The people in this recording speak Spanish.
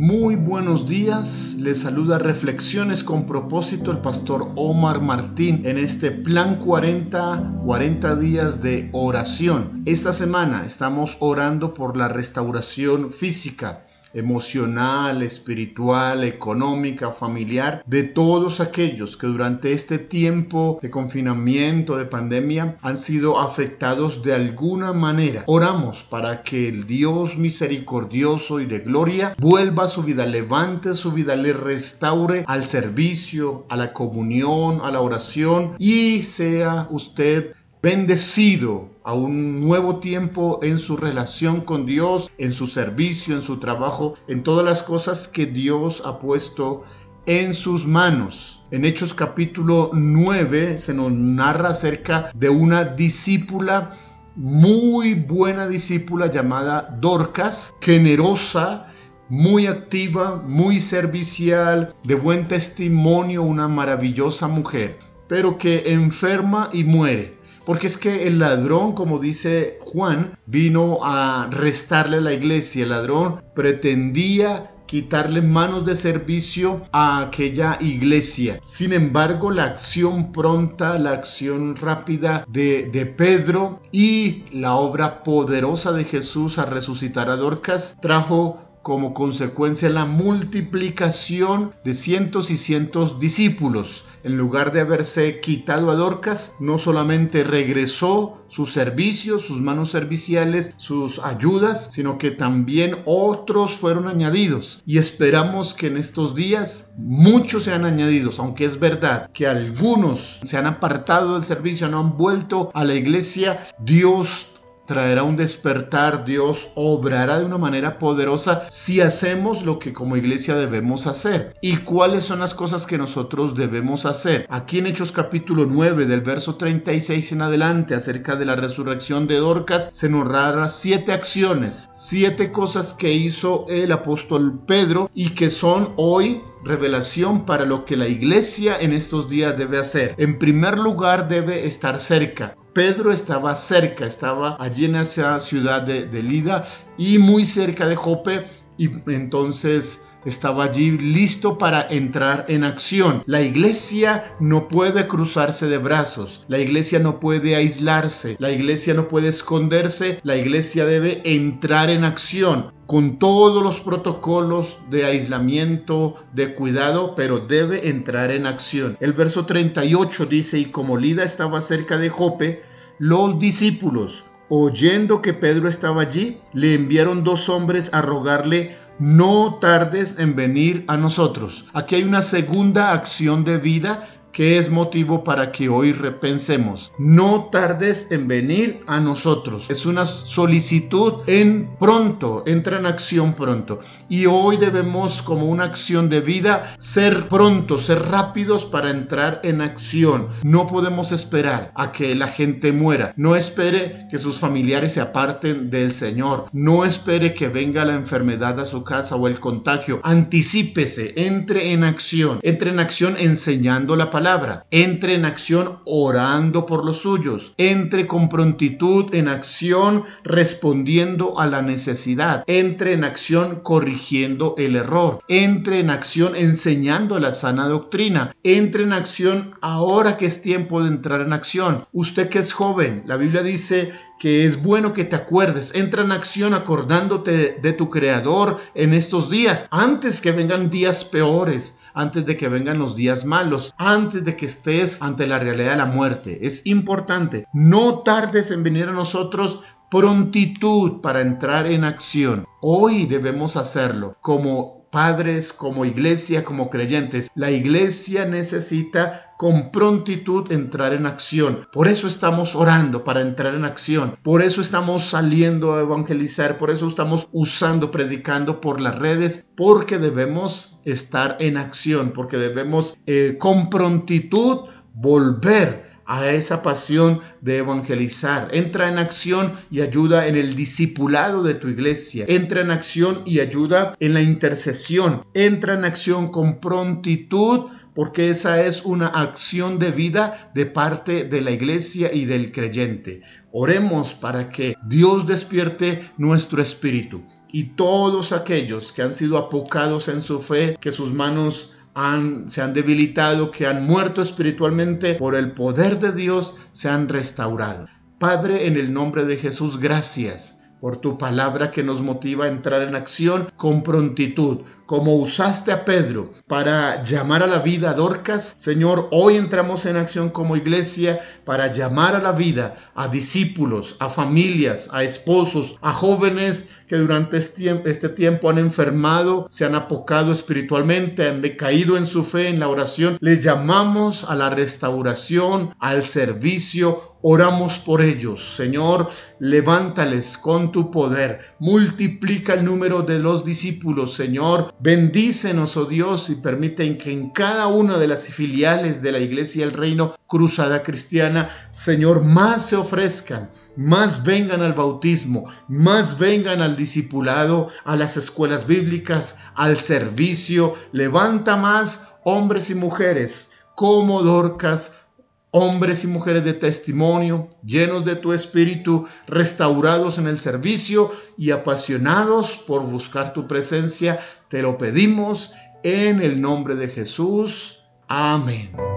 Muy buenos días, les saluda Reflexiones con propósito el pastor Omar Martín en este plan 40, 40 días de oración. Esta semana estamos orando por la restauración física emocional, espiritual, económica, familiar, de todos aquellos que durante este tiempo de confinamiento, de pandemia, han sido afectados de alguna manera. Oramos para que el Dios misericordioso y de gloria vuelva su vida, levante su vida, le restaure al servicio, a la comunión, a la oración y sea usted bendecido a un nuevo tiempo en su relación con Dios, en su servicio, en su trabajo, en todas las cosas que Dios ha puesto en sus manos. En Hechos capítulo 9 se nos narra acerca de una discípula, muy buena discípula llamada Dorcas, generosa, muy activa, muy servicial, de buen testimonio, una maravillosa mujer, pero que enferma y muere. Porque es que el ladrón, como dice Juan, vino a restarle a la iglesia. El ladrón pretendía quitarle manos de servicio a aquella iglesia. Sin embargo, la acción pronta, la acción rápida de, de, Pedro y la obra poderosa de Jesús a resucitar a Dorcas trajo como consecuencia la multiplicación de cientos y cientos discípulos. En lugar de haberse quitado a Dorcas, no solamente regresó sus servicios, sus manos serviciales, sus ayudas, sino que también otros fueron añadidos. Y esperamos que en estos días muchos sean añadidos, aunque es verdad que algunos se han apartado del servicio, no han vuelto a la iglesia, Dios traerá un despertar, Dios obrará de una manera poderosa si hacemos lo que como iglesia debemos hacer. ¿Y cuáles son las cosas que nosotros debemos hacer? Aquí en Hechos capítulo 9 del verso 36 en adelante acerca de la resurrección de Dorcas se nos narra siete acciones, siete cosas que hizo el apóstol Pedro y que son hoy revelación para lo que la iglesia en estos días debe hacer. En primer lugar, debe estar cerca. Pedro estaba cerca, estaba allí en esa ciudad de, Lida y muy cerca de Jope y entonces estaba allí listo para entrar en acción. La iglesia no puede cruzarse de brazos, la iglesia no puede aislarse, la iglesia no puede esconderse, la iglesia debe entrar en acción con todos los protocolos de aislamiento, de cuidado, pero debe entrar en acción. El verso 38 dice, y como Lida estaba cerca de Jope, los discípulos, oyendo que Pedro estaba allí, le enviaron dos hombres a rogarle no tardes en venir a nosotros. Aquí hay una segunda acción de vida que es motivo para que hoy repensemos. No tardes en venir a nosotros. Es una solicitud en pronto, entra en acción pronto. Y hoy debemos como una acción de vida ser prontos, ser rápidos para entrar en acción. No podemos esperar a que la gente muera. No espere que sus familiares se aparten del Señor. No espere que venga la enfermedad a su casa o el contagio. Anticípese, entre en acción. Entre en acción enseñando la palabra entre en acción orando por los suyos, entre con prontitud en acción respondiendo a la necesidad, entre en acción corrigiendo el error, entre en acción enseñando la sana doctrina, entre en acción ahora que es tiempo de entrar en acción. Usted que es joven, la Biblia dice que es bueno que te acuerdes. Entra en acción acordándote de tu Creador en estos días, antes que vengan días peores, antes de que vengan los días malos, antes de que estés ante la realidad de la muerte. Es importante, no tardes en venir a nosotros prontitud para entrar en acción. Hoy debemos hacerlo como padres, como iglesia, como creyentes. La iglesia necesita con prontitud entrar en acción. Por eso estamos orando para entrar en acción. Por eso estamos saliendo a evangelizar. Por eso estamos usando, predicando por las redes. Porque debemos estar en acción. Porque debemos eh, con prontitud volver a esa pasión de evangelizar. Entra en acción y ayuda en el discipulado de tu iglesia. Entra en acción y ayuda en la intercesión. Entra en acción con prontitud porque esa es una acción de vida de parte de la iglesia y del creyente. Oremos para que Dios despierte nuestro espíritu y todos aquellos que han sido apocados en su fe, que sus manos se han debilitado, que han muerto espiritualmente, por el poder de Dios se han restaurado. Padre, en el nombre de Jesús, gracias por tu palabra que nos motiva a entrar en acción con prontitud, como usaste a Pedro para llamar a la vida a Dorcas, Señor, hoy entramos en acción como iglesia para llamar a la vida a discípulos, a familias, a esposos, a jóvenes que durante este, este tiempo han enfermado, se han apocado espiritualmente, han decaído en su fe, en la oración. Les llamamos a la restauración, al servicio, Oramos por ellos. Señor, levántales con tu poder. Multiplica el número de los discípulos, Señor. Bendícenos, oh Dios, y permiten que en cada una de las filiales de la Iglesia del Reino Cruzada Cristiana, Señor, más se ofrezcan, más vengan al bautismo, más vengan al discipulado, a las escuelas bíblicas, al servicio. Levanta más hombres y mujeres como Dorcas, hombres y mujeres de testimonio, llenos de tu espíritu, restaurados en el servicio y apasionados por buscar tu presencia, te lo pedimos en el nombre de Jesús. Amén.